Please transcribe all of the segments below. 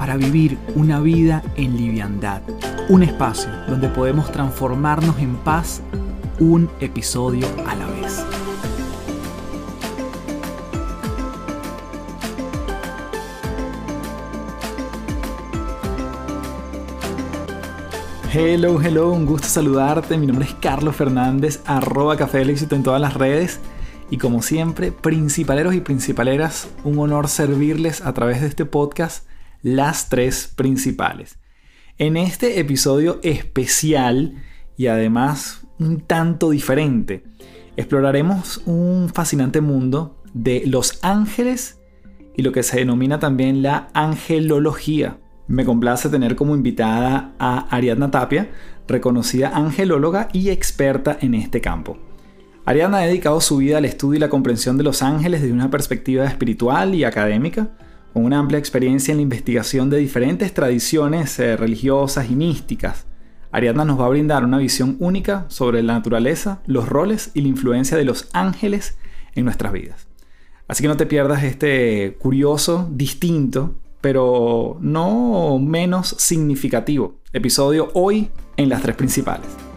para vivir una vida en liviandad. Un espacio donde podemos transformarnos en paz un episodio a la vez. Hello, hello, un gusto saludarte. Mi nombre es Carlos Fernández, arroba Café del en todas las redes. Y como siempre, principaleros y principaleras, un honor servirles a través de este podcast las tres principales. En este episodio especial y además un tanto diferente, exploraremos un fascinante mundo de los ángeles y lo que se denomina también la angelología. Me complace tener como invitada a Ariadna Tapia, reconocida angelóloga y experta en este campo. Ariadna ha dedicado su vida al estudio y la comprensión de los ángeles desde una perspectiva espiritual y académica, con una amplia experiencia en la investigación de diferentes tradiciones eh, religiosas y místicas. Ariadna nos va a brindar una visión única sobre la naturaleza, los roles y la influencia de los ángeles en nuestras vidas. Así que no te pierdas este curioso, distinto pero no menos significativo. Episodio hoy en las tres principales.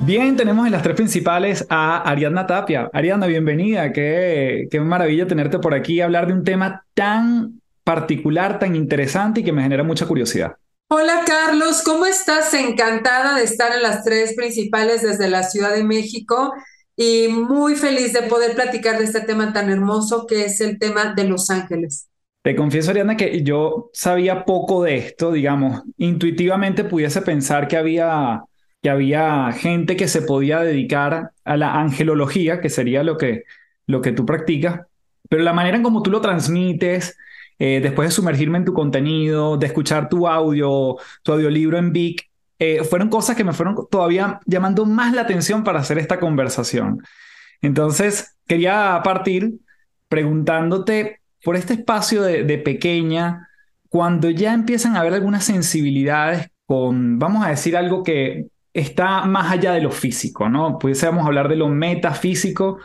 Bien, tenemos en las tres principales a Ariadna Tapia. Ariadna, bienvenida. Qué, qué maravilla tenerte por aquí y hablar de un tema tan particular, tan interesante y que me genera mucha curiosidad. Hola Carlos, ¿cómo estás? Encantada de estar en las tres principales desde la Ciudad de México y muy feliz de poder platicar de este tema tan hermoso que es el tema de Los Ángeles. Te confieso, Ariana, que yo sabía poco de esto, digamos, intuitivamente pudiese pensar que había, que había gente que se podía dedicar a la angelología, que sería lo que, lo que tú practicas, pero la manera en cómo tú lo transmites, eh, después de sumergirme en tu contenido, de escuchar tu audio, tu audiolibro en Vic, eh, fueron cosas que me fueron todavía llamando más la atención para hacer esta conversación. Entonces, quería partir preguntándote por este espacio de, pequeña, cuando ya empiezan a haber algunas sensibilidades con, vamos a decir, algo que está más allá de lo físico, ¿no? Pudiésemos hablar de lo metafísico,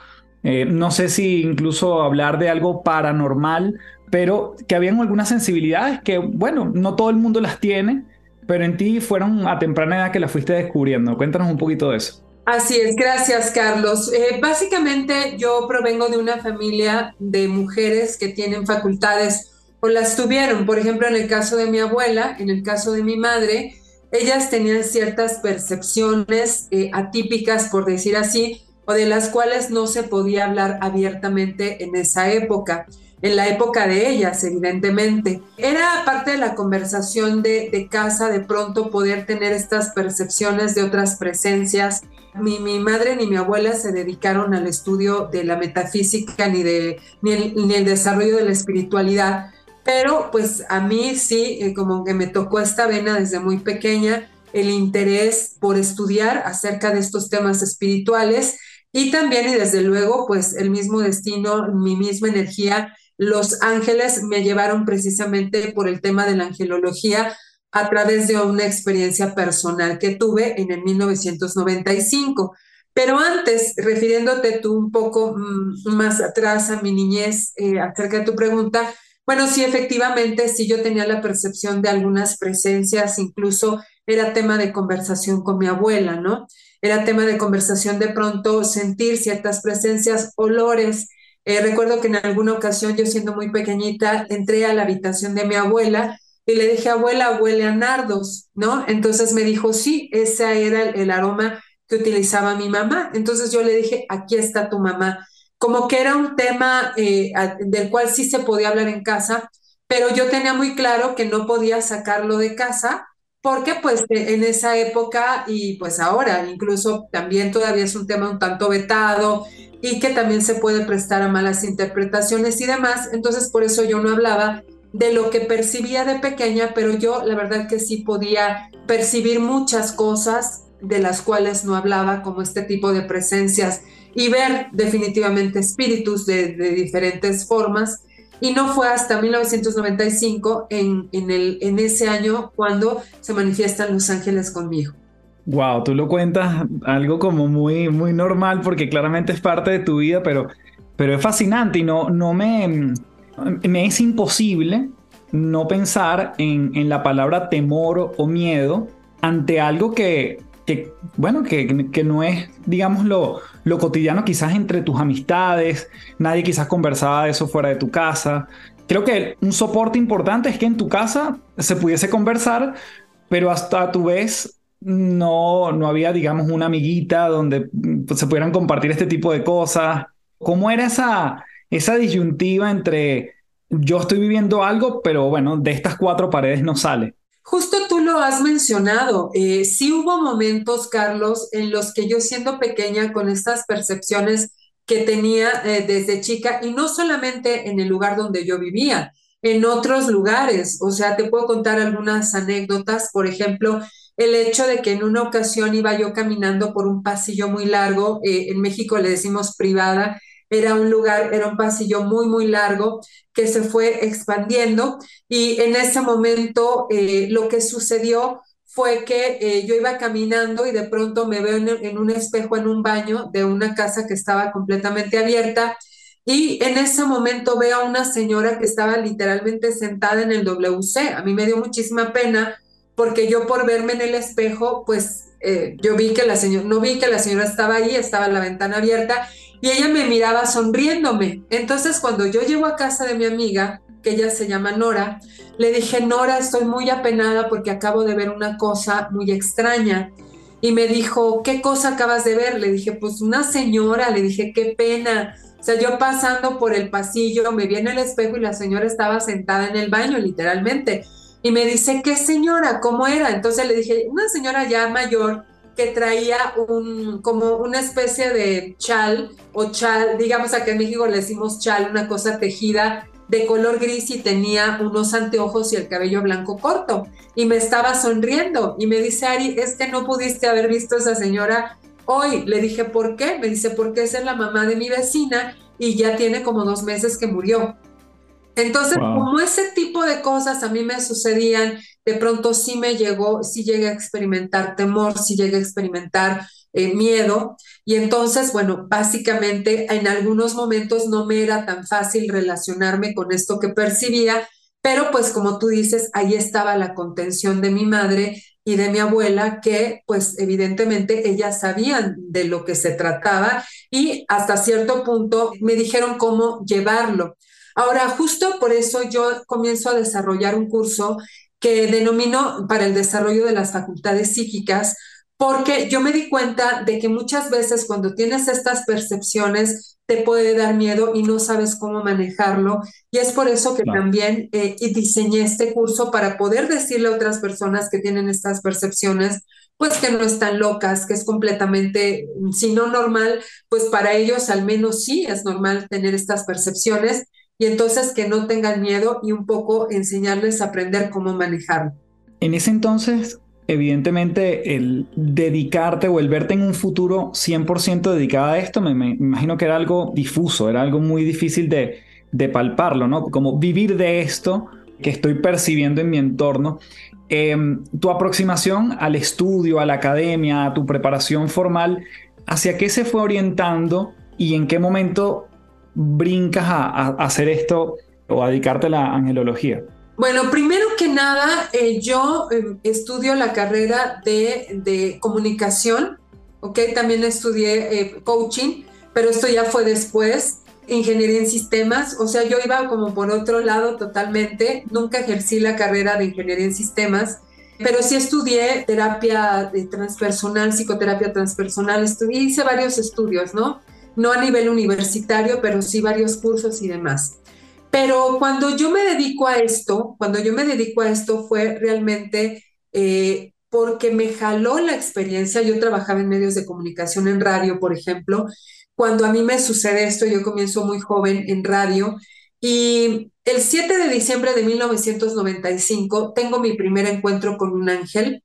eh, no sé si incluso hablar de algo paranormal, pero que habían algunas sensibilidades que, bueno, no todo el mundo las tiene, pero en ti fueron a temprana edad que las fuiste descubriendo. Cuéntanos un poquito de eso. Así es, gracias Carlos. Eh, básicamente yo provengo de una familia de mujeres que tienen facultades o las tuvieron. Por ejemplo, en el caso de mi abuela, en el caso de mi madre, ellas tenían ciertas percepciones eh, atípicas, por decir así, o de las cuales no se podía hablar abiertamente en esa época en la época de ellas, evidentemente. Era parte de la conversación de, casa de pronto poder tener estas percepciones de otras presencias ni mi madre ni mi abuela se dedicaron al estudio de la metafísica ni, de, ni, el, desarrollo de la espiritualidad, pero pues a mí sí, eh, como que me tocó esta vena desde muy pequeña, el interés por estudiar acerca de estos temas espirituales y también y desde luego pues el mismo destino, mi misma energía, los ángeles me llevaron precisamente por el tema de la angelología a través de una experiencia personal que tuve en el 1995. Pero antes, refiriéndote tú un poco mm, más atrás a mi niñez eh, acerca de tu pregunta, bueno, sí, efectivamente, sí yo tenía la percepción de algunas presencias, incluso era tema de conversación con mi abuela, ¿no? Era tema de conversación de pronto sentir ciertas presencias, olores. Eh, recuerdo que en alguna ocasión, yo siendo muy pequeñita, entré a la habitación de mi abuela y le dije, abuela, huele a nardos, ¿no? Entonces me dijo, sí, ese era el, aroma que utilizaba mi mamá. Entonces yo le dije, aquí está tu mamá. Como que era un tema eh, del cual sí se podía hablar en casa, pero yo tenía muy claro que no podía sacarlo de casa porque pues en esa época y pues ahora incluso también todavía es un tema un tanto vetado y que también se puede prestar a malas interpretaciones y demás. Entonces por eso yo no hablaba de lo que percibía de pequeña, pero yo la verdad que sí podía percibir muchas cosas de las cuales no hablaba, como este tipo de presencias, y ver definitivamente espíritus de, diferentes formas. Y no fue hasta 1995, en, en, el, en ese año, cuando se manifiestan los ángeles conmigo. Wow, tú lo cuentas algo como muy, muy normal porque claramente es parte de tu vida, pero, pero es fascinante y no, no me, me es imposible no pensar en, en la palabra temor o miedo ante algo que, que bueno, que, que, no es, digamos, lo, lo cotidiano quizás entre tus amistades, nadie quizás conversaba de eso fuera de tu casa. Creo que un soporte importante es que en tu casa se pudiese conversar, pero hasta a tu vez no, no había, digamos, una amiguita donde se pudieran compartir este tipo de cosas. ¿Cómo era esa, esa disyuntiva entre yo estoy viviendo algo, pero bueno, de estas cuatro paredes no sale? Justo tú lo has mencionado. Eh, sí hubo momentos, Carlos, en los que yo siendo pequeña con estas percepciones que tenía eh, desde chica, y no solamente en el lugar donde yo vivía, en otros lugares. O sea, te puedo contar algunas anécdotas. Por ejemplo, el hecho de que en una ocasión iba yo caminando por un pasillo muy largo, eh, en México le decimos privada, era un lugar, era un pasillo muy, muy largo que se fue expandiendo y en ese momento eh, lo que sucedió fue que eh, yo iba caminando y de pronto me veo en, un espejo en un baño de una casa que estaba completamente abierta y en ese momento veo a una señora que estaba literalmente sentada en el WC. A mí me dio muchísima pena porque yo por verme en el espejo, pues eh, yo vi que la señora, no vi que la señora estaba ahí, estaba la ventana abierta y ella me miraba sonriéndome. Entonces cuando yo llego a casa de mi amiga, que ella se llama Nora, le dije, Nora, estoy muy apenada porque acabo de ver una cosa muy extraña. Y me dijo, ¿qué cosa acabas de ver? Le dije, pues una señora, le dije, qué pena. O sea, yo pasando por el pasillo, me vi en el espejo y la señora estaba sentada en el baño, literalmente y me dice, ¿qué señora? ¿Cómo era? Entonces le dije, una señora ya mayor que traía un, como una especie de chal o chal, digamos acá en México le decimos chal, una cosa tejida de color gris y tenía unos anteojos y el cabello blanco corto. Y me estaba sonriendo y me dice, Ari, es que no pudiste haber visto a esa señora hoy. Le dije, ¿por qué? Me dice, porque esa es la mamá de mi vecina y ya tiene como dos meses que murió. Entonces, como ese tipo de cosas a mí me sucedían, de pronto sí me llegó, sí llegué a experimentar temor, sí llegué a experimentar eh, miedo. Y entonces, bueno, básicamente en algunos momentos no me era tan fácil relacionarme con esto que percibía, pero pues como tú dices, ahí estaba la contención de mi madre y de mi abuela, que pues evidentemente ellas sabían de lo que se trataba y hasta cierto punto me dijeron cómo llevarlo. Ahora, justo por eso yo comienzo a desarrollar un curso que denomino para el desarrollo de las facultades psíquicas, porque yo me di cuenta de que muchas veces cuando tienes estas percepciones te puede dar miedo y no sabes cómo manejarlo. Y es por eso que también eh, diseñé este curso para poder decirle a otras personas que tienen estas percepciones, pues que no están locas, que es completamente, si no normal, pues para ellos al menos sí es normal tener estas percepciones y entonces que no tengan miedo y un poco enseñarles a aprender cómo manejarlo. En ese entonces, evidentemente, el dedicarte o el verte en un futuro 100% dedicado a esto, me, imagino que era algo difuso, era algo muy difícil de, de palparlo, ¿no? Como vivir de esto que estoy percibiendo en mi entorno. Em, tu aproximación al estudio, a la academia, a tu preparación formal, ¿hacia qué se fue orientando y en qué momento brincas a, hacer esto o a dedicarte a la angelología? Bueno, primero que nada, eh, yo em, estudio la carrera de, comunicación, ¿ok? También estudié eh, coaching, pero esto ya fue después, ingeniería en sistemas, o sea, yo iba como por otro lado totalmente, nunca ejercí la carrera de ingeniería en sistemas, pero sí estudié terapia eh, transpersonal, psicoterapia transpersonal, hice varios estudios, ¿no? No a nivel universitario, pero sí varios cursos y demás. Pero cuando yo me dedico a esto, cuando yo me dedico a esto fue realmente eh, porque me jaló la experiencia. Yo trabajaba en medios de comunicación en radio, por ejemplo. Cuando a mí me sucede esto, yo comienzo muy joven en radio Y el 7 de diciembre de 1995 tengo mi primer encuentro con un ángel.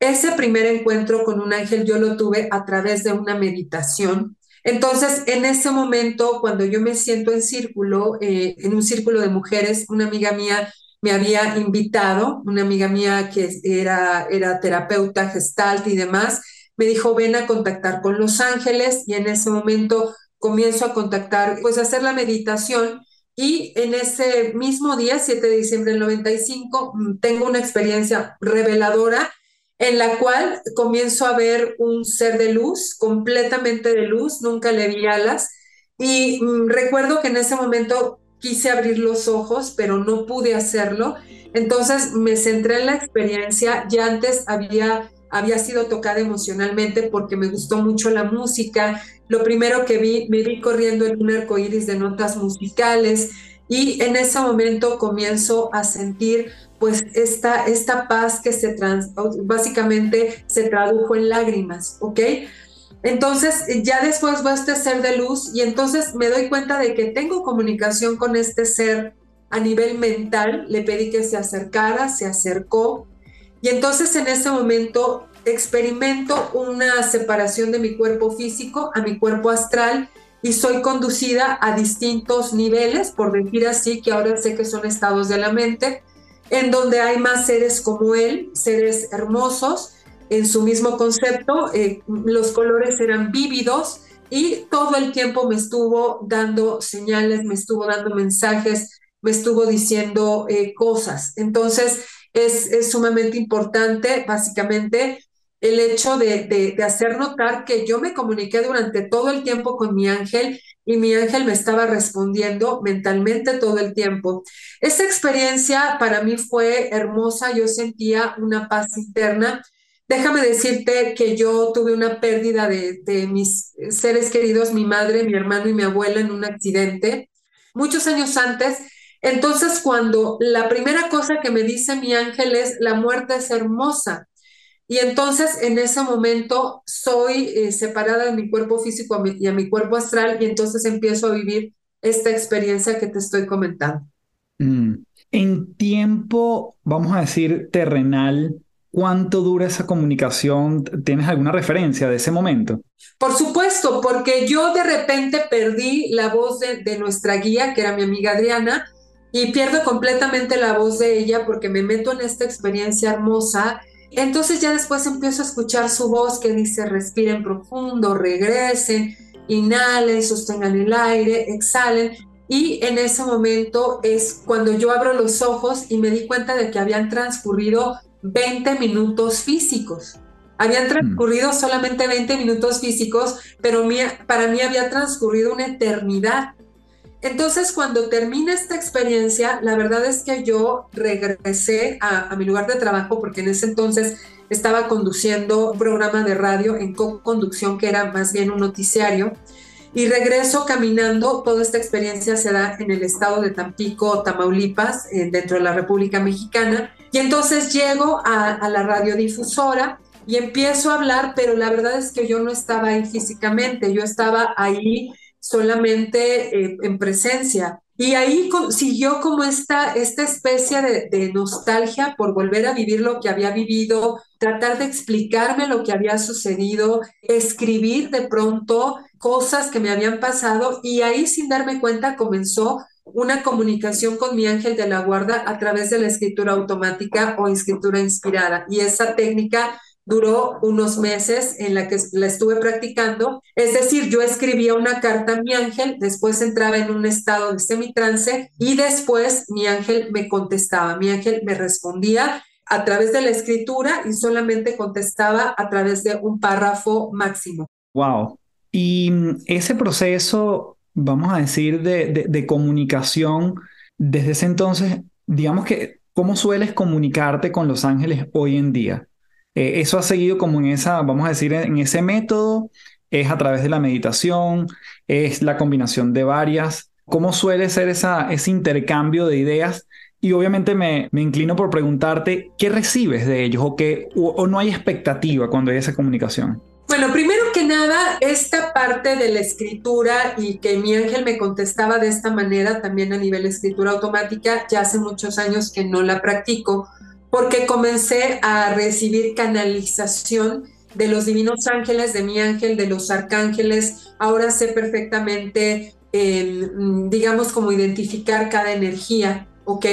Ese primer encuentro con un ángel yo lo tuve a través de una meditación. Entonces, en ese momento, cuando yo me siento en círculo, eh, en un círculo de mujeres, una amiga mía me había invitado, una amiga mía que era, era terapeuta gestalt y demás, me dijo, ven a contactar con los ángeles y en ese momento comienzo a contactar, pues a hacer la meditación y en ese mismo día, 7 de diciembre del 95, mm, tengo una experiencia reveladora en la cual comienzo a ver un ser de luz, completamente de luz, nunca le vi alas. Y mm, recuerdo que en ese momento quise abrir los ojos, pero no pude hacerlo. Entonces me centré en la experiencia. Ya antes había, había sido tocada emocionalmente porque me gustó mucho la música, lo primero que vi, me vi corriendo en un arco iris de notas musicales y en ese momento comienzo a sentir pues esta, esta paz que se trans, básicamente se tradujo en lágrimas, ¿ok? Entonces ya después va este ser de luz y entonces me doy cuenta de que tengo comunicación con este ser a nivel mental, le pedí que se acercara, se acercó y entonces en ese momento experimento una separación de mi cuerpo físico a mi cuerpo astral y soy conducida a distintos niveles, por decir así, que ahora sé que son estados de la mente, en donde hay más seres como él, seres hermosos, en su mismo concepto, eh, los colores eran vívidos y todo el tiempo me estuvo dando señales, me estuvo dando mensajes, me estuvo diciendo eh, cosas. Entonces, es, es, sumamente importante, básicamente, el hecho de, hacer notar que yo me comuniqué durante todo el tiempo con mi ángel y mi ángel me estaba respondiendo mentalmente todo el tiempo. Esa experiencia para mí fue hermosa, yo sentía una paz interna. Déjame decirte que yo tuve una pérdida de, de mis seres queridos, mi madre, mi hermano y mi abuela en un accidente muchos años antes. Entonces, cuando la primera cosa que me dice mi ángel es, la muerte es hermosa, y entonces en ese momento soy eh, separada de mi cuerpo físico y a mi cuerpo astral y entonces empiezo a vivir esta experiencia que te estoy comentando. Mm. En tiempo, vamos a decir, terrenal, ¿cuánto dura esa comunicación? ¿Tienes alguna referencia de ese momento? Por supuesto, porque yo de repente perdí la voz de, de nuestra guía, que era mi amiga Adriana, y pierdo completamente la voz de ella porque me meto en esta experiencia hermosa entonces ya después empiezo a escuchar su voz que dice respiren profundo, regresen, inhalen, sostengan el aire, exhalen. Y en ese momento es cuando yo abro los ojos y me di cuenta de que habían transcurrido 20 minutos físicos. Habían transcurrido solamente 20 minutos físicos, pero para mí había transcurrido una eternidad. Entonces, cuando termina esta experiencia, la verdad es que yo regresé a, mi lugar de trabajo porque en ese entonces estaba conduciendo un programa de radio en co-conducción que era más bien un noticiario y regreso caminando. Toda esta experiencia se da en el estado de Tampico, Tamaulipas, eh, dentro de la República Mexicana. Y entonces llego a, a, la radiodifusora y empiezo a hablar, pero la verdad es que yo no estaba ahí físicamente, yo estaba ahí solamente eh, en presencia. Y ahí siguió como esta, esta especie de, nostalgia por volver a vivir lo que había vivido, tratar de explicarme lo que había sucedido, escribir de pronto cosas que me habían pasado y ahí sin darme cuenta comenzó una comunicación con mi ángel de la guarda a través de la escritura automática o escritura inspirada. Y esa técnica duró unos meses en la que la estuve practicando. Es decir, yo escribía una carta a mi ángel, después entraba en un estado de semitrance y después mi ángel me contestaba, mi ángel me respondía a través de la escritura y solamente contestaba a través de un párrafo máximo. Wow. Y mm, ese proceso, vamos a decir, de, de comunicación, desde ese entonces, digamos que, ¿cómo sueles comunicarte con los ángeles hoy en día? Eh, eso ha seguido como en esa, vamos a decir, en ese método, es a través de la meditación, es la combinación de varias. ¿Cómo suele ser esa, ese intercambio de ideas? Y obviamente me, me inclino por preguntarte, ¿qué recibes de ellos o, qué, o, no hay expectativa cuando hay esa comunicación? Bueno, primero que nada, esta parte de la escritura y que mi ángel me contestaba de esta manera también a nivel de escritura automática, ya hace muchos años que no la practico, porque comencé a recibir canalización de los divinos ángeles, de mi ángel, de los arcángeles. Ahora sé perfectamente, digamos, cómo identificar cada energía, ¿ok?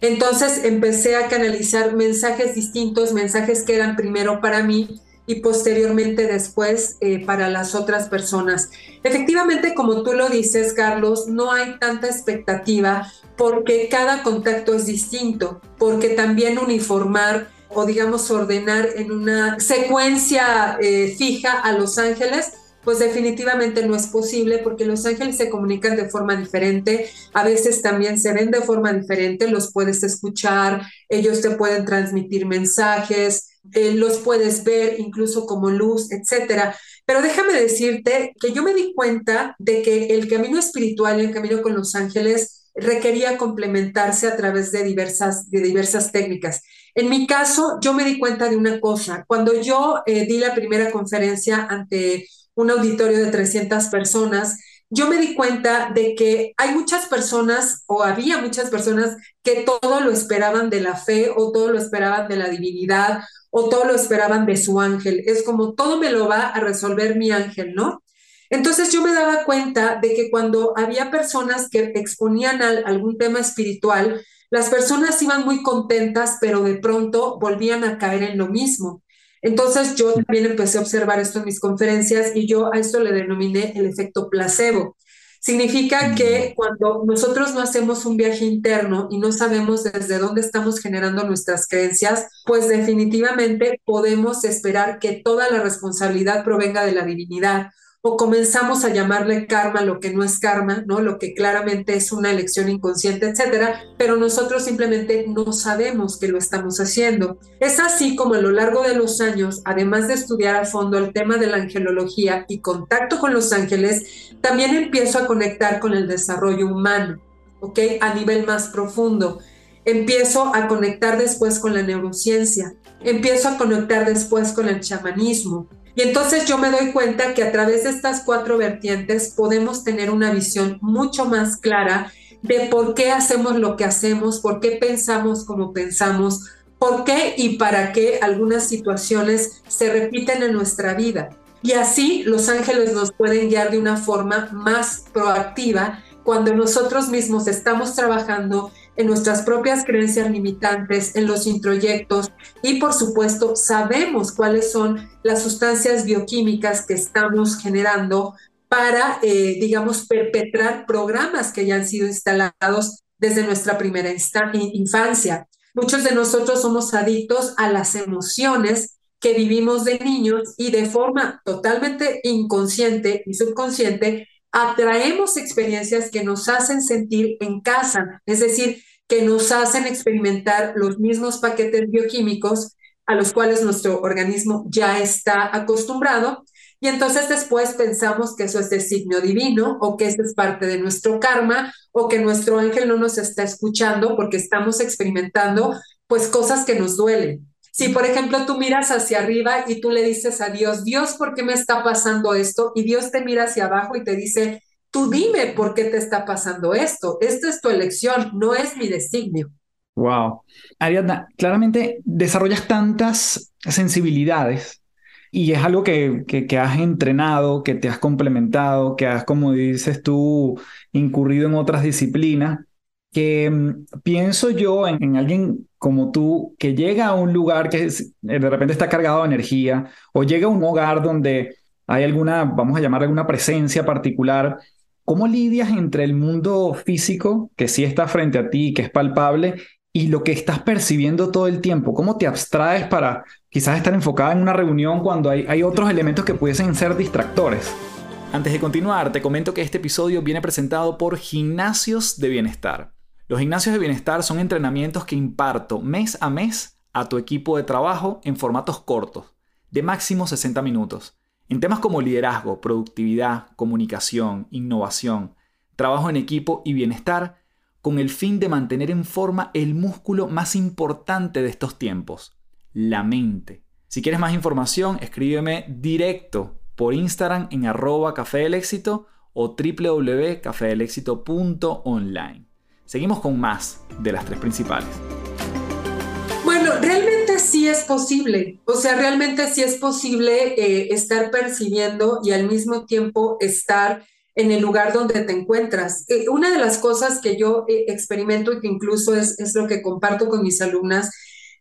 Entonces empecé a canalizar mensajes distintos, mensajes que eran primero para mí y posteriormente después eh, para las otras personas. Efectivamente, como tú lo dices, Carlos, no hay tanta expectativa porque cada contacto es distinto, porque también uniformar o digamos ordenar en una secuencia eh, fija a los ángeles, pues definitivamente no es posible porque los ángeles se comunican de forma diferente, a veces también se ven de forma diferente, los puedes escuchar, ellos te pueden transmitir mensajes, eh, los puedes ver incluso como luz, etcétera. Pero déjame decirte que yo me di cuenta de que el camino espiritual y el camino con los ángeles requería complementarse a través de diversas, de diversas técnicas. En mi caso, yo me di cuenta de una cosa. Cuando yo eh, di la primera conferencia ante un auditorio de 300 personas, yo me di cuenta de que hay muchas personas o había muchas personas que todo lo esperaban de la fe o todo lo esperaban de la divinidad o todo lo esperaban de su ángel. Es como todo me lo va a resolver mi ángel, ¿no? Entonces yo me daba cuenta de que cuando había personas que exponían algún tema espiritual, las personas iban muy contentas, pero de pronto volvían a caer en lo mismo. Entonces yo también empecé a observar esto en mis conferencias y yo a esto le denominé el efecto placebo. Significa que cuando nosotros no hacemos un viaje interno y no sabemos desde dónde estamos generando nuestras creencias, pues definitivamente podemos esperar que toda la responsabilidad provenga de la divinidad o comenzamos a llamarle karma lo que no es karma, ¿no? Lo que claramente es una elección inconsciente, etcétera, pero nosotros simplemente no sabemos que lo estamos haciendo. Es así como a lo largo de los años, además de estudiar a fondo el tema de la angelología y contacto con los ángeles, también empiezo a conectar con el desarrollo humano, ¿ok? A nivel más profundo. Empiezo a conectar después con la neurociencia, empiezo a conectar después con el chamanismo, y entonces yo me doy cuenta que a través de estas cuatro vertientes podemos tener una visión mucho más clara de por qué hacemos lo que hacemos, por qué pensamos como pensamos, por qué y para qué algunas situaciones se repiten en nuestra vida. Y así los ángeles nos pueden guiar de una forma más proactiva cuando nosotros mismos estamos trabajando en nuestras propias creencias limitantes, en los introyectos y por supuesto sabemos cuáles son las sustancias bioquímicas que estamos generando para, eh, digamos, perpetrar programas que ya han sido instalados desde nuestra primera infancia. Muchos de nosotros somos adictos a las emociones que vivimos de niños y de forma totalmente inconsciente y subconsciente atraemos experiencias que nos hacen sentir en casa, es decir, que nos hacen experimentar los mismos paquetes bioquímicos a los cuales nuestro organismo ya está acostumbrado. Y entonces después pensamos que eso es de signo divino o que eso es parte de nuestro karma o que nuestro ángel no nos está escuchando porque estamos experimentando pues cosas que nos duelen. Si, por ejemplo, tú miras hacia arriba y tú le dices a Dios, Dios, ¿por qué me está pasando esto? Y Dios te mira hacia abajo y te dice, tú dime por qué te está pasando esto. Esta es tu elección, no es mi designio. Wow. Ariadna, claramente desarrollas tantas sensibilidades y es algo que, que, has entrenado, que te has complementado, que has, como dices tú, incurrido en otras disciplinas, que mm, pienso yo en, alguien como tú que llega a un lugar que de repente está cargado de energía o llega a un hogar donde hay alguna, vamos a llamar alguna presencia particular. ¿Cómo lidias entre el mundo físico, que sí está frente a ti, que es palpable, y lo que estás percibiendo todo el tiempo? ¿Cómo te abstraes para quizás estar enfocada en una reunión cuando hay, hay otros elementos que pudiesen ser distractores? Antes de continuar, te comento que este episodio viene presentado por Gimnasios de Bienestar. Los gimnasios de bienestar son entrenamientos que imparto mes a mes a tu equipo de trabajo en formatos cortos, de máximo 60 minutos, en temas como liderazgo, productividad, comunicación, innovación, trabajo en equipo y bienestar, con el fin de mantener en forma el músculo más importante de estos tiempos, la mente, Si quieres más información, escríbeme directo por Instagram en arroba o www.cafedelexito.online. Seguimos con más de las tres principales. Bueno, realmente sí es posible, o sea, realmente sí es posible eh, estar percibiendo y al mismo tiempo estar en el lugar donde te encuentras. Eh, una de las cosas que yo eh, experimento y que incluso es, es, lo que comparto con mis alumnas,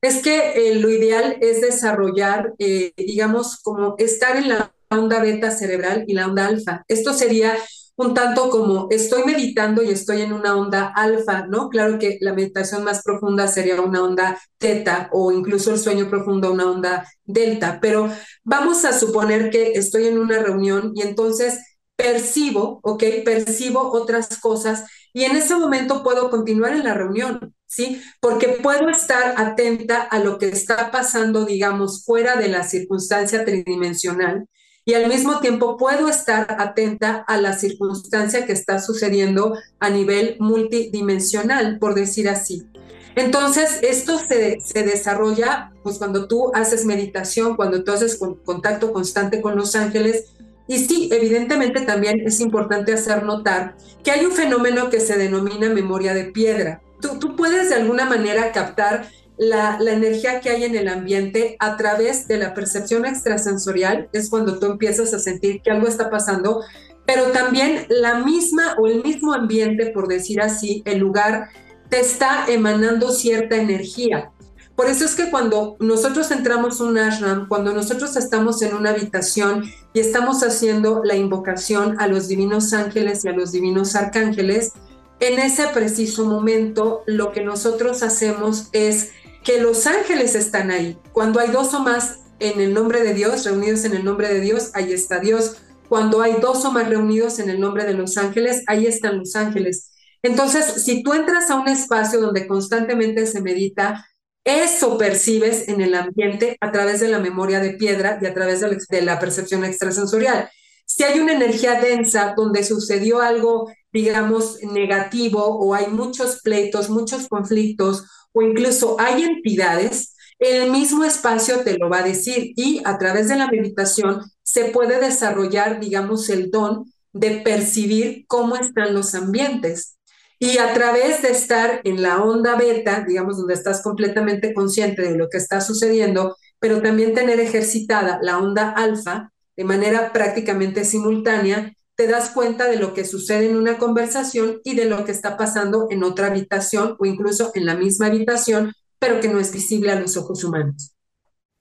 es que lo ideal es desarrollar, digamos, como estar en la onda beta cerebral y la onda alfa. Esto sería un tanto como estoy meditando y estoy en una onda alfa, ¿no? Claro que la meditación más profunda sería una onda teta o incluso el sueño profundo una onda delta, pero vamos a suponer que estoy en una reunión y entonces percibo, ¿ok? Percibo otras cosas y en ese momento puedo continuar en la reunión, ¿sí? Porque puedo estar atenta a lo que está pasando, digamos, fuera de la circunstancia tridimensional y al mismo tiempo puedo estar atenta a la circunstancia que está sucediendo a nivel multidimensional, por decir así. Entonces, esto se, se desarrolla pues cuando tú haces meditación, cuando tú haces contacto constante con los ángeles. Y sí, evidentemente también es importante hacer notar que hay un fenómeno que se denomina memoria de piedra. Tú, tú puedes de alguna manera captar la, energía que hay en el ambiente a través de la percepción extrasensorial, es cuando tú empiezas a sentir que algo está pasando, pero también la misma o el mismo ambiente, por decir así, el lugar, te está emanando cierta energía. Por eso es que cuando nosotros entramos un ashram, cuando nosotros estamos en una habitación y estamos haciendo la invocación a los divinos ángeles y a los divinos arcángeles, en ese preciso momento lo que nosotros hacemos es que los ángeles están ahí. Cuando hay dos o más en el nombre de Dios, reunidos en el nombre de Dios, ahí está Dios. Cuando hay dos o más reunidos en el nombre de los ángeles, ahí están los ángeles. Entonces, si tú entras a un espacio donde constantemente se medita, eso percibes en el ambiente a través de la memoria de piedra y a través de la percepción extrasensorial. Si hay una energía densa donde sucedió algo, digamos, negativo o hay muchos pleitos, muchos conflictos o incluso hay entidades, el mismo espacio te lo va a decir y a través de la meditación se puede desarrollar, digamos, el don de percibir cómo están los ambientes. Y a través de estar en la onda beta, digamos, donde estás completamente consciente de lo que está sucediendo, pero también tener ejercitada la onda alfa de manera prácticamente simultánea, te das cuenta de lo que sucede en una conversación y de lo que está pasando en otra habitación o incluso en la misma habitación, pero que no es visible a los ojos humanos.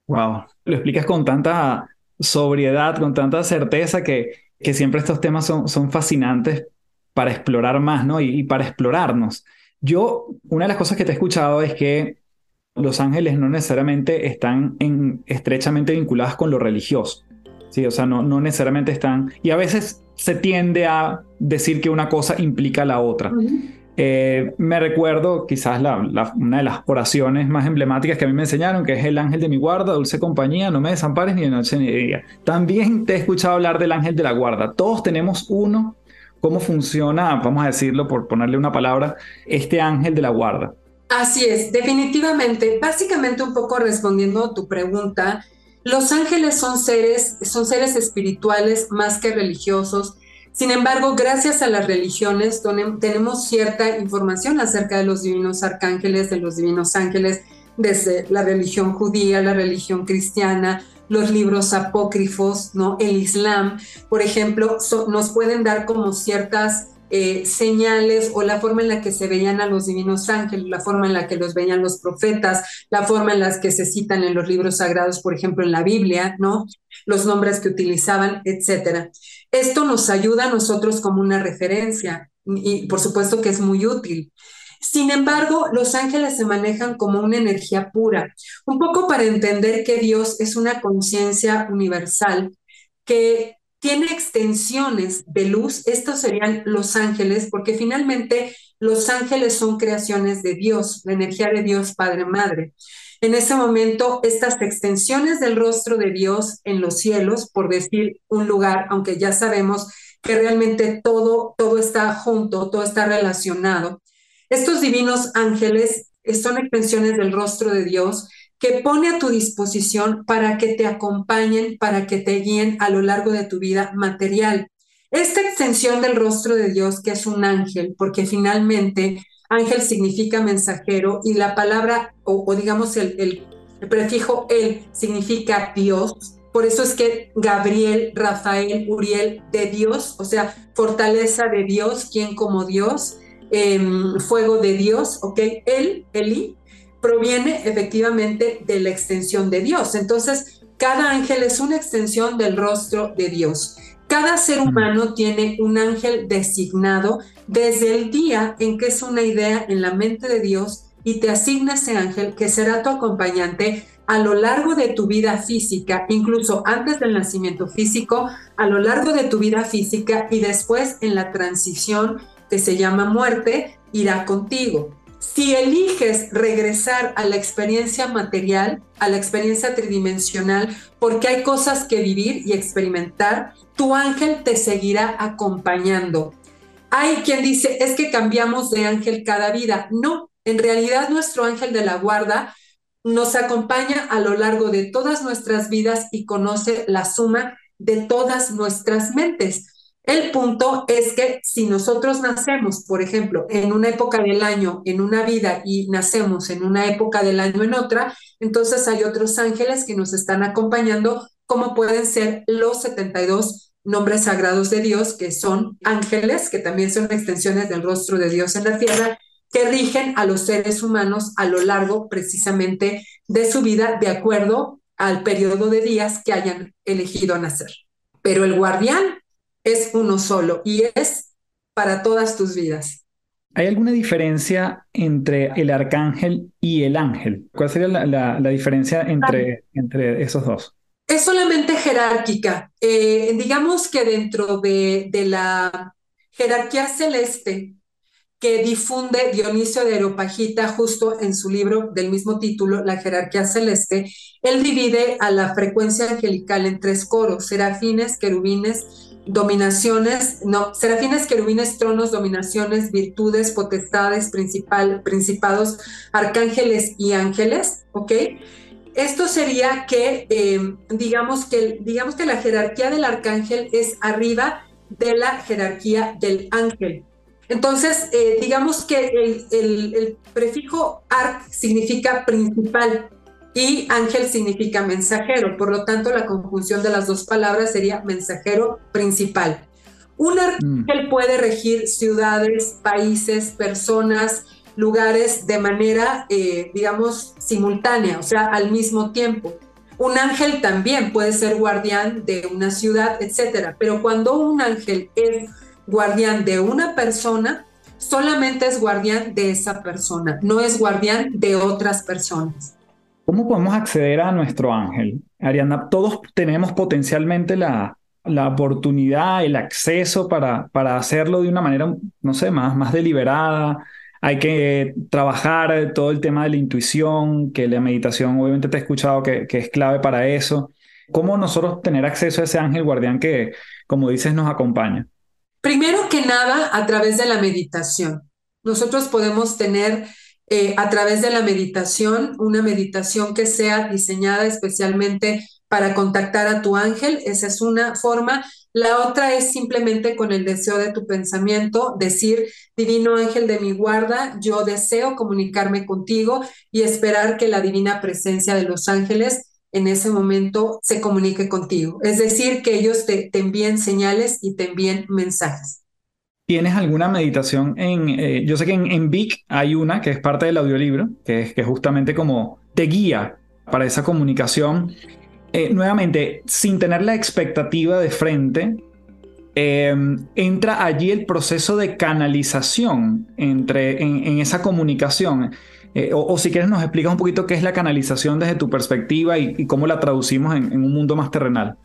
Wow, lo explicas con tanta sobriedad, con tanta certeza que, que siempre estos temas son, son fascinantes para explorar más, ¿no? Y, y para explorarnos. Yo, una de las cosas que te he escuchado es que los ángeles no necesariamente están en, estrechamente vinculados con lo religioso. Sí, o sea, no, no necesariamente están. Y a veces se tiende a decir que una cosa implica la otra. Eh, me recuerdo quizás la, una de las oraciones más emblemáticas que a mí me enseñaron, que es el ángel de mi guarda, dulce compañía, no me desampares ni de noche ni de día. También te he escuchado hablar del ángel de la guarda. Todos tenemos uno. ¿Cómo funciona, vamos a decirlo por ponerle una palabra, este ángel de la guarda? Así es, definitivamente. Básicamente un poco respondiendo a tu pregunta, los ángeles son seres, son seres espirituales más que religiosos. Sin embargo, gracias a las religiones tenemos cierta información acerca de los divinos arcángeles, de los divinos ángeles, desde la religión judía, la religión cristiana, los libros apócrifos, ¿no? El Islam, por ejemplo, nos pueden dar como ciertas eh, señales o la forma en la que se veían a los divinos ángeles, la forma en la que los veían los profetas, la forma en la que se citan en los libros sagrados, por ejemplo, en la Biblia, ¿no? Los nombres que utilizaban, etcétera. Esto nos ayuda a nosotros como una referencia y por supuesto que es muy útil. Sin embargo, los ángeles se manejan como una energía pura, un poco para entender que Dios es una conciencia universal que tiene extensiones de luz, estos serían los ángeles, porque finalmente los ángeles son creaciones de Dios, la energía de Dios Padre Madre. En ese momento, estas extensiones del rostro de Dios en los cielos, por decir un lugar, aunque ya sabemos que realmente todo, todo está junto, todo está relacionado. Estos divinos ángeles son extensiones del rostro de Dios que pone a tu disposición para que te acompañen, para que te guíen a lo largo de tu vida material. Esta extensión del rostro de Dios, que es un ángel, porque finalmente ángel significa mensajero y la palabra, o, digamos el, el prefijo él significa Dios, por eso es que Gabriel, Rafael, Uriel, de Dios, o sea, fortaleza de Dios, quien como Dios, em, fuego de Dios, ¿ok? Él, Eli, proviene efectivamente de la extensión de Dios. Entonces, cada ángel es una extensión del rostro de Dios. Cada ser humano tiene un ángel designado desde el día en que es una idea en la mente de Dios y te asigna ese ángel que será tu acompañante a lo largo de tu vida física, incluso antes del nacimiento físico, a lo largo de tu vida física y después en la transición que se llama muerte, irá contigo. Si eliges regresar a la experiencia material, a la experiencia tridimensional, porque hay cosas que vivir y experimentar, tu ángel te seguirá acompañando. Hay quien dice, es que cambiamos de ángel cada vida. No, en realidad nuestro ángel de la guarda nos acompaña a lo largo de todas nuestras vidas y conoce la suma de todas nuestras mentes. El punto es que si nosotros nacemos, por ejemplo, en una época del año, en una vida, y nacemos en una época del año en otra, entonces hay otros ángeles que nos están acompañando, como pueden ser los 72 nombres sagrados de Dios, que son ángeles, que también son extensiones del rostro de Dios en la tierra, que rigen a los seres humanos a lo largo precisamente de su vida de acuerdo al periodo de días que hayan elegido nacer. Pero el guardián es uno solo y es para todas tus vidas. ¿Hay alguna diferencia entre el arcángel y el ángel? ¿Cuál sería la, diferencia entre, entre esos dos? Es solamente jerárquica. Eh, digamos que dentro de, de la jerarquía celeste, que difunde Dionisio de Areopagita justo en su libro del mismo título, La jerarquía celeste, él divide a la frecuencia angelical en tres coros, serafines, querubines, dominaciones, no, serafines, querubines, tronos, dominaciones, virtudes, potestades, principal, principados, arcángeles y ángeles, ¿ok? Esto sería que, eh, digamos que, digamos que la jerarquía del arcángel es arriba de la jerarquía del ángel. Entonces, eh, digamos que el, prefijo arc significa principal y ángel significa mensajero. Por lo tanto, la conjunción de las dos palabras sería mensajero principal. Un ángel mm. puede regir ciudades, países, personas, lugares de manera, eh, digamos, simultánea, o sea, al mismo tiempo. Un ángel también puede ser guardián de una ciudad, etcétera. Pero cuando un ángel es guardián de una persona, solamente es guardián de esa persona, no es guardián de otras personas. ¿Cómo podemos acceder a nuestro ángel? Ariana, todos tenemos potencialmente la, la oportunidad, el acceso para, para hacerlo de una manera, no sé, más, más deliberada. Hay que trabajar todo el tema de la intuición, que la meditación, obviamente te he escuchado que, que es clave para eso. ¿Cómo nosotros tener acceso a ese ángel guardián que, como dices, nos acompaña? Primero que nada, a través de la meditación. Nosotros podemos tener eh, a través de la meditación una meditación que sea diseñada especialmente para contactar a tu ángel. Esa es una forma. La otra es simplemente con el deseo de tu pensamiento, decir, divino ángel de mi guarda, yo deseo comunicarme contigo y esperar que la divina presencia de los ángeles en ese momento se comunique contigo. Es decir, que ellos te, envíen señales y te envíen mensajes. ¿Tienes alguna meditación en, eh, yo sé que en, en, Vic hay una que es parte del audiolibro, que es que justamente como te guía para esa comunicación. Eh, nuevamente, sin tener la expectativa de frente, em, entra allí el proceso de canalización entre, en esa comunicación. Eh, o, si quieres nos explicas un poquito qué es la canalización desde tu perspectiva y, cómo la traducimos en, un mundo más terrenal.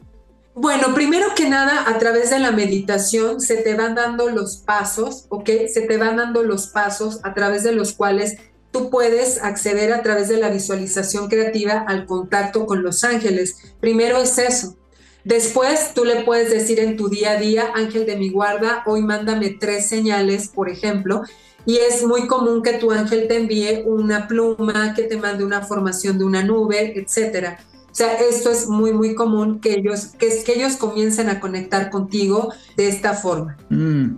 Bueno, primero que nada, a través de la meditación se te van dando los pasos, ¿ok? Se te van dando los pasos a través de los cuales tú puedes acceder a través de la visualización creativa al contacto con los ángeles. Primero es eso. Después tú le puedes decir en tu día a día, ángel de mi guarda, hoy mándame tres señales, por ejemplo, y es muy común que tu ángel te envíe una pluma, que te mande una formación de una nube, etcétera. O sea, esto es muy, muy común que ellos, que, ellos comiencen a conectar contigo de esta forma. Mm.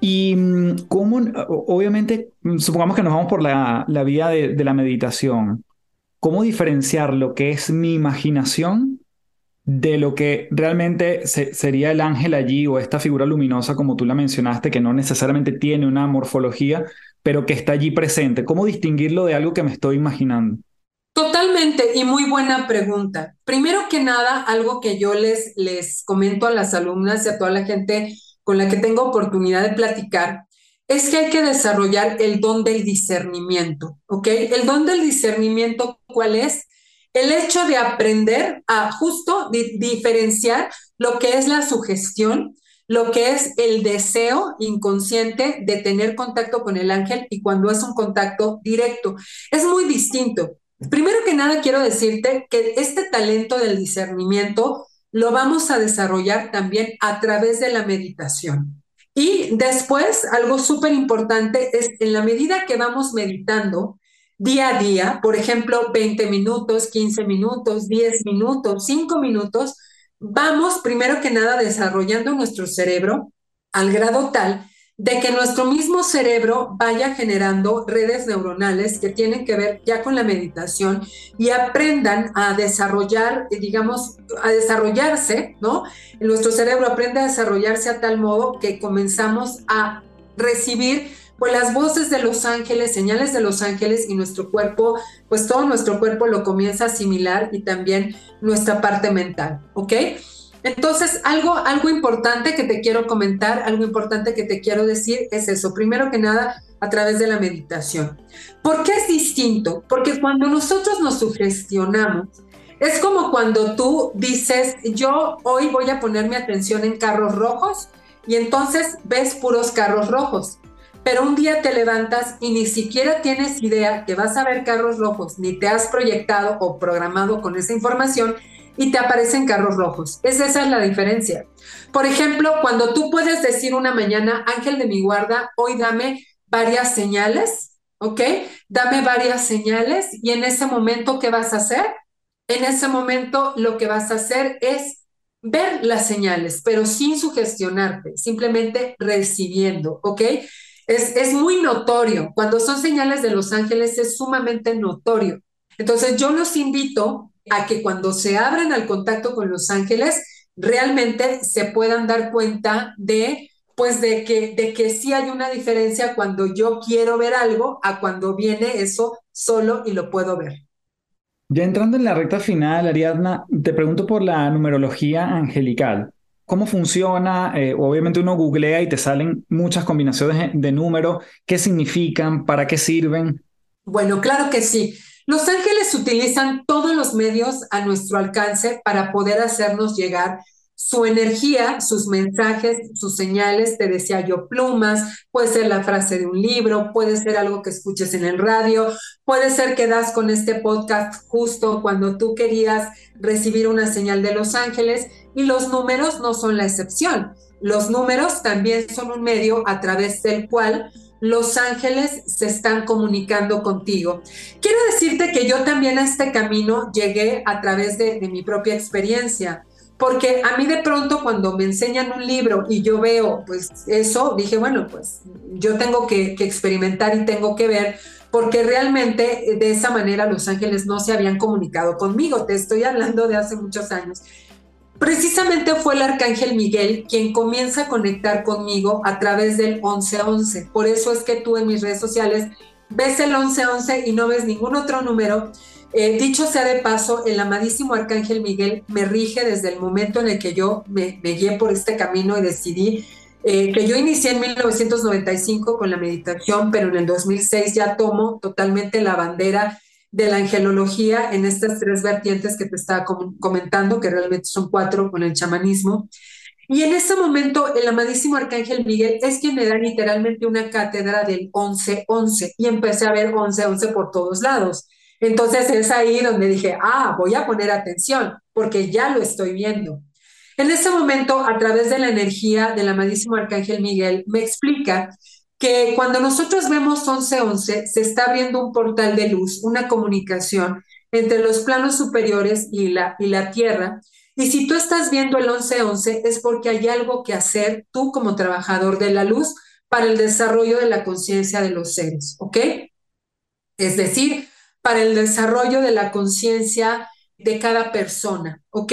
Y mm, cómo, obviamente, mm, supongamos que nos vamos por la, la vía de, la meditación. ¿Cómo diferenciar lo que es mi imaginación de lo que realmente sería el ángel allí o esta figura luminosa, como tú la mencionaste, que no necesariamente tiene una morfología, pero que está allí presente? ¿Cómo distinguirlo de algo que me estoy imaginando? Totalmente, y muy buena pregunta. Primero que nada, algo que yo les, les comento a las alumnas y a toda la gente con la que tengo oportunidad de platicar, es que hay que desarrollar el don del discernimiento, ¿ok? El don del discernimiento, ¿cuál es? El hecho de aprender a justo diferenciar lo que es la sugestión, lo que es el deseo inconsciente de tener contacto con el ángel y cuando es un contacto directo. Es muy distinto. Primero que nada, quiero decirte que este talento del discernimiento lo vamos a desarrollar también a través de la meditación. Y después, algo súper importante es en la medida que vamos meditando día a día, por ejemplo, 20 minutos, 15 minutos, 10 minutos, 5 minutos, vamos primero que nada desarrollando nuestro cerebro al grado tal de que nuestro mismo cerebro vaya generando redes neuronales que tienen que ver ya con la meditación y aprendan a desarrollar, digamos, a desarrollarse, ¿no? Nuestro cerebro aprende a desarrollarse a tal modo que comenzamos a recibir pues las voces de los ángeles, señales de los ángeles y nuestro cuerpo, pues todo nuestro cuerpo lo comienza a asimilar y también nuestra parte mental, ¿ok? Entonces, algo, algo importante que te quiero comentar, algo importante que te quiero decir es eso. Primero que nada, a través de la meditación. ¿Por qué es distinto? Porque cuando nosotros nos sugestionamos, es como cuando tú dices, yo hoy voy a poner mi atención en carros rojos y entonces ves puros carros rojos. Pero un día te levantas y ni siquiera tienes idea que vas a ver carros rojos, ni te has proyectado o programado con esa información y te aparecen carros rojos. Es esa es la diferencia. Por ejemplo, cuando tú puedes decir una mañana, ángel de mi guarda, hoy dame varias señales, ¿ok? Dame varias señales y en ese momento, ¿qué vas a hacer? En ese momento lo que vas a hacer es ver las señales, pero sin sugestionarte, simplemente recibiendo, ¿ok? Es, es muy notorio. Cuando son señales de los ángeles es sumamente notorio. Entonces yo los invito a que cuando se abran al contacto con los ángeles, realmente se puedan dar cuenta de pues de que, de que sí hay una diferencia cuando yo quiero ver algo a cuando viene eso solo y lo puedo ver. Ya entrando en la recta final, Ariadna, te pregunto por la numerología angelical. ¿Cómo funciona? Eh, obviamente uno googlea y te salen muchas combinaciones de números. ¿Qué significan? ¿Para qué sirven? Bueno, claro que sí. Los ángeles utilizan todos los medios a nuestro alcance para poder hacernos llegar su energía, sus mensajes, sus señales, te decía yo, plumas, puede ser la frase de un libro, puede ser algo que escuches en el radio, puede ser que das con este podcast justo cuando tú querías recibir una señal de los ángeles y los números no son la excepción. Los números también son un medio a través del cual los ángeles se están comunicando contigo. Quiero decirte que yo también a este camino llegué a través de, mi propia experiencia, porque a mí de pronto cuando me enseñan un libro y yo veo pues eso, dije, bueno, pues yo tengo que, que experimentar y tengo que ver, porque realmente de esa manera los ángeles no se habían comunicado conmigo, te estoy hablando de hace muchos años. Precisamente fue el arcángel Miguel quien comienza a conectar conmigo a través del 1111. Por eso es que tú en mis redes sociales ves el 1111 y no ves ningún otro número. Eh, dicho sea de paso, el amadísimo arcángel Miguel me rige desde el momento en el que yo me, guié por este camino y decidí eh, que yo inicié en 1995 con la meditación, pero en el 2006 ya tomo totalmente la bandera de la angelología en estas tres vertientes que te estaba comentando, que realmente son cuatro con el chamanismo. Y en ese momento, el amadísimo Arcángel Miguel es quien me da literalmente una cátedra del 11-11 y empecé a ver 11-11 por todos lados. Entonces es ahí donde dije, ah, voy a poner atención porque ya lo estoy viendo. En ese momento, a través de la energía del amadísimo Arcángel Miguel, me explica que cuando nosotros vemos 1111, se está abriendo un portal de luz, una comunicación entre los planos superiores y la, y la Tierra. Y si tú estás viendo el 1111 es porque hay algo que hacer tú como trabajador de la luz para el desarrollo de la conciencia de los seres, ¿ok? Es decir, para el desarrollo de la conciencia de cada persona, ¿ok?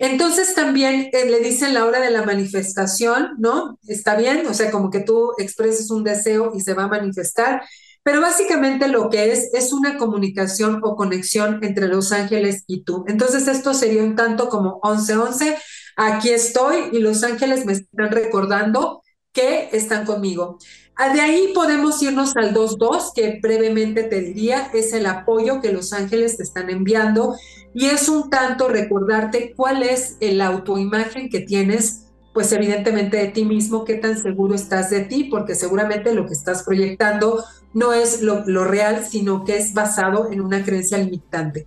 Entonces también eh, le dicen la hora de la manifestación, ¿no? Está bien, o sea, como que tú expreses un deseo y se va a manifestar, pero básicamente lo que es es una comunicación o conexión entre los ángeles y tú. Entonces esto sería un tanto como 11-11, aquí estoy y los ángeles me están recordando que están conmigo. Ah, de ahí podemos irnos al 2.2, que brevemente te diría, es el apoyo que los ángeles te están enviando y es un tanto recordarte cuál es la autoimagen que tienes, pues evidentemente de ti mismo, qué tan seguro estás de ti, porque seguramente lo que estás proyectando no es lo, lo real, sino que es basado en una creencia limitante.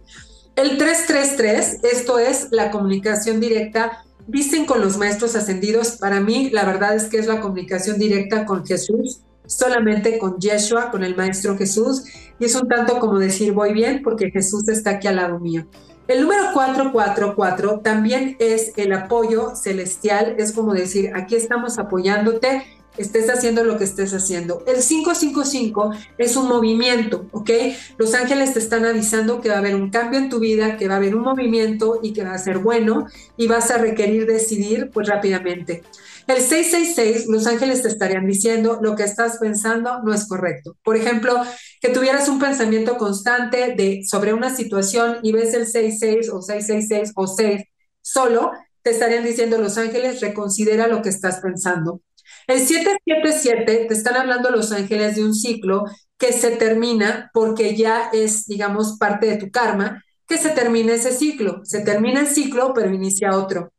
El 333, esto es la comunicación directa Dicen con los maestros ascendidos, para mí la verdad es que es la comunicación directa con Jesús, solamente con Yeshua, con el Maestro Jesús, y es un tanto como decir voy bien porque Jesús está aquí al lado mío. El número 444 también es el apoyo celestial, es como decir, aquí estamos apoyándote estés haciendo lo que estés haciendo. El 555 es un movimiento, ¿ok? Los ángeles te están avisando que va a haber un cambio en tu vida, que va a haber un movimiento y que va a ser bueno y vas a requerir decidir pues rápidamente. El 666, los ángeles te estarían diciendo lo que estás pensando no es correcto. Por ejemplo, que tuvieras un pensamiento constante de sobre una situación y ves el 66 o 666 o 6 solo, te estarían diciendo los ángeles reconsidera lo que estás pensando. El 777 te están hablando los ángeles de un ciclo que se termina porque ya es, digamos, parte de tu karma, que se termina ese ciclo. Se termina el ciclo, pero inicia otro.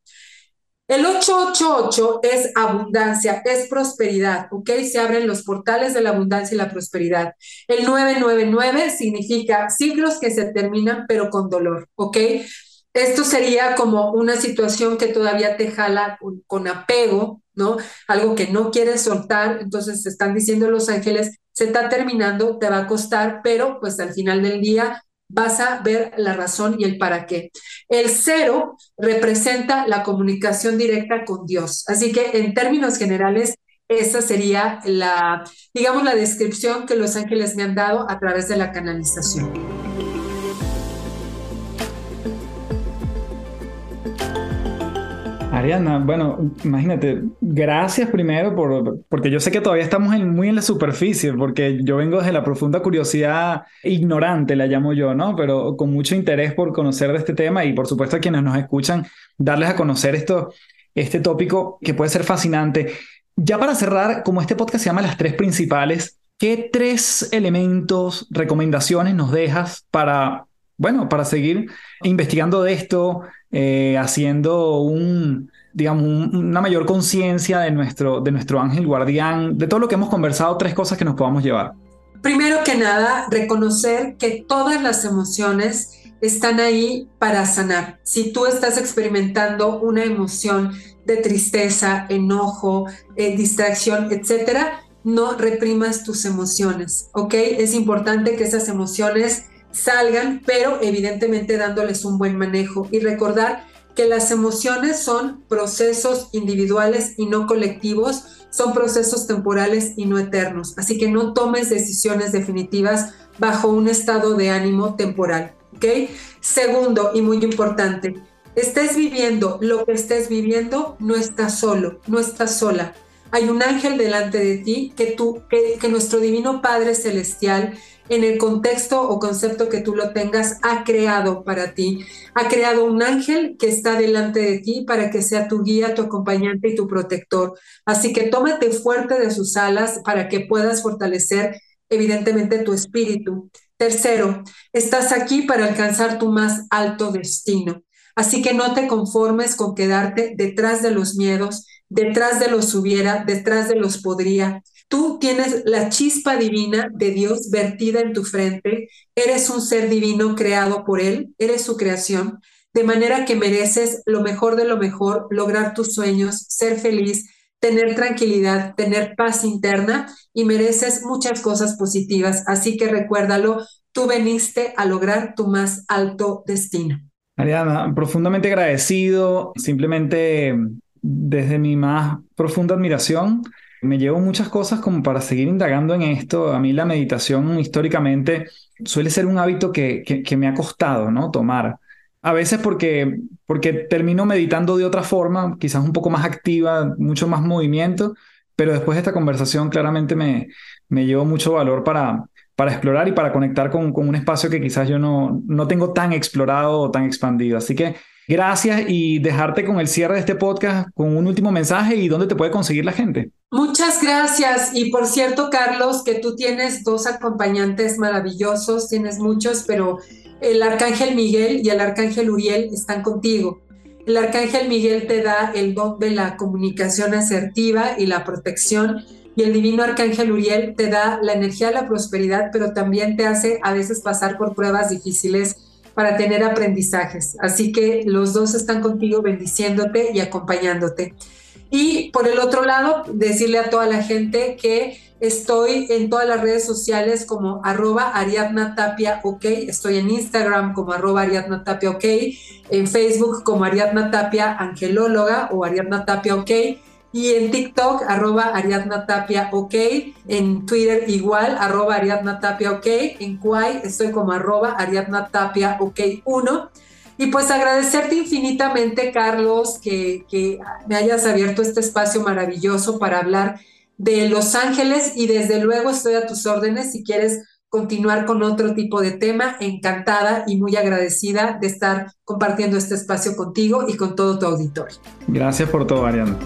El 888 es abundancia, es prosperidad, ¿ok? Se abren los portales de la abundancia y la prosperidad. El 999 significa ciclos que se terminan, pero con dolor, ¿ok? Esto sería como una situación que todavía te jala con, apego, ¿no? Algo que no quieres soltar, entonces te están diciendo los ángeles, se está terminando, te va a costar, pero pues al final del día vas a ver la razón y el para qué. El cero representa la comunicación directa con Dios. Así que en términos generales, esa sería la, digamos, la descripción que los ángeles me han dado a través de la canalización. Ariana, bueno, imagínate, gracias primero por, porque yo sé que todavía estamos muy en la superficie, porque yo vengo desde la profunda curiosidad ignorante, la llamo yo, ¿no? Pero con mucho interés por conocer de este tema y por supuesto a quienes nos escuchan, darles a conocer esto, este tópico que puede ser fascinante. Ya para cerrar, como este podcast se llama Las Tres Principales, ¿qué tres elementos, recomendaciones nos dejas para, bueno, para seguir investigando de esto? Eh, haciendo un, digamos, una mayor conciencia de nuestro, de nuestro ángel guardián, de todo lo que hemos conversado, tres cosas que nos podamos llevar. Primero que nada, reconocer que todas las emociones están ahí para sanar. Si tú estás experimentando una emoción de tristeza, enojo, eh, distracción, etcétera, no reprimas tus emociones, ¿ok? Es importante que esas emociones salgan, pero evidentemente dándoles un buen manejo y recordar que las emociones son procesos individuales y no colectivos, son procesos temporales y no eternos. Así que no tomes decisiones definitivas bajo un estado de ánimo temporal. ¿ok? Segundo, y muy importante, estés viviendo lo que estés viviendo, no estás solo, no estás sola. Hay un ángel delante de ti que, tú, que, que nuestro Divino Padre Celestial en el contexto o concepto que tú lo tengas, ha creado para ti. Ha creado un ángel que está delante de ti para que sea tu guía, tu acompañante y tu protector. Así que tómate fuerte de sus alas para que puedas fortalecer evidentemente tu espíritu. Tercero, estás aquí para alcanzar tu más alto destino. Así que no te conformes con quedarte detrás de los miedos, detrás de los hubiera, detrás de los podría. Tú tienes la chispa divina de Dios vertida en tu frente, eres un ser divino creado por Él, eres su creación, de manera que mereces lo mejor de lo mejor, lograr tus sueños, ser feliz, tener tranquilidad, tener paz interna y mereces muchas cosas positivas. Así que recuérdalo, tú veniste a lograr tu más alto destino. Ariana, profundamente agradecido, simplemente desde mi más profunda admiración. Me llevo muchas cosas como para seguir indagando en esto. A mí la meditación históricamente suele ser un hábito que, que, me ha costado, ¿no? Tomar. A veces porque, porque termino meditando de otra forma, quizás un poco más activa, mucho más movimiento, pero después de esta conversación claramente me, me llevo mucho valor para, para explorar y para conectar con, con un espacio que quizás yo no, no tengo tan explorado o tan expandido. Así que gracias y dejarte con el cierre de este podcast con un último mensaje y dónde te puede conseguir la gente. Muchas gracias. Y por cierto, Carlos, que tú tienes dos acompañantes maravillosos, tienes muchos, pero el arcángel Miguel y el arcángel Uriel están contigo. El arcángel Miguel te da el don de la comunicación asertiva y la protección y el divino arcángel Uriel te da la energía de la prosperidad, pero también te hace a veces pasar por pruebas difíciles para tener aprendizajes. Así que los dos están contigo bendiciéndote y acompañándote. Y por el otro lado, decirle a toda la gente que estoy en todas las redes sociales como arroba Ariadna Tapia OK, estoy en Instagram como arroba Ariadna Tapia OK, en Facebook como Ariadna Tapia Angelóloga o Ariadna Tapia OK y en TikTok, arroba Ariadna Tapia OK. En Twitter igual, arroba Ariadna Tapia OK. En Kwai estoy como arroba Ariadna Tapia OK 1. Y pues agradecerte infinitamente, Carlos, que, que me hayas abierto este espacio maravilloso para hablar de Los Ángeles y desde luego estoy a tus órdenes si quieres continuar con otro tipo de tema. Encantada y muy agradecida de estar compartiendo este espacio contigo y con todo tu auditorio. Gracias por todo, Ariadna.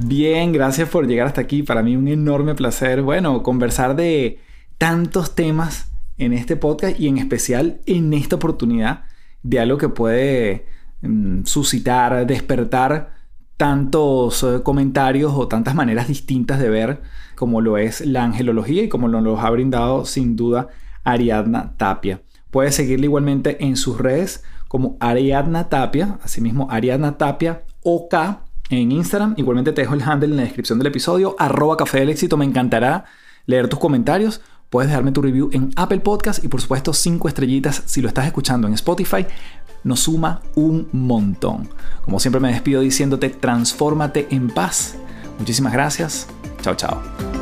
Bien, gracias por llegar hasta aquí. Para mí un enorme placer, bueno, conversar de tantos temas en este podcast y en especial en esta oportunidad de algo que puede mm, suscitar, despertar tantos eh, comentarios o tantas maneras distintas de ver como lo es la angelología y como nos ha brindado sin duda Ariadna Tapia. Puedes seguirle igualmente en sus redes como Ariadna Tapia, asimismo Ariadna Tapia OK en Instagram. Igualmente te dejo el handle en la descripción del episodio, arroba café del éxito. Me encantará leer tus comentarios. Puedes dejarme tu review en Apple Podcast y por supuesto cinco estrellitas si lo estás escuchando en Spotify. Nos suma un montón. Como siempre me despido diciéndote, transfórmate en paz. Muchísimas gracias. Chao, chao.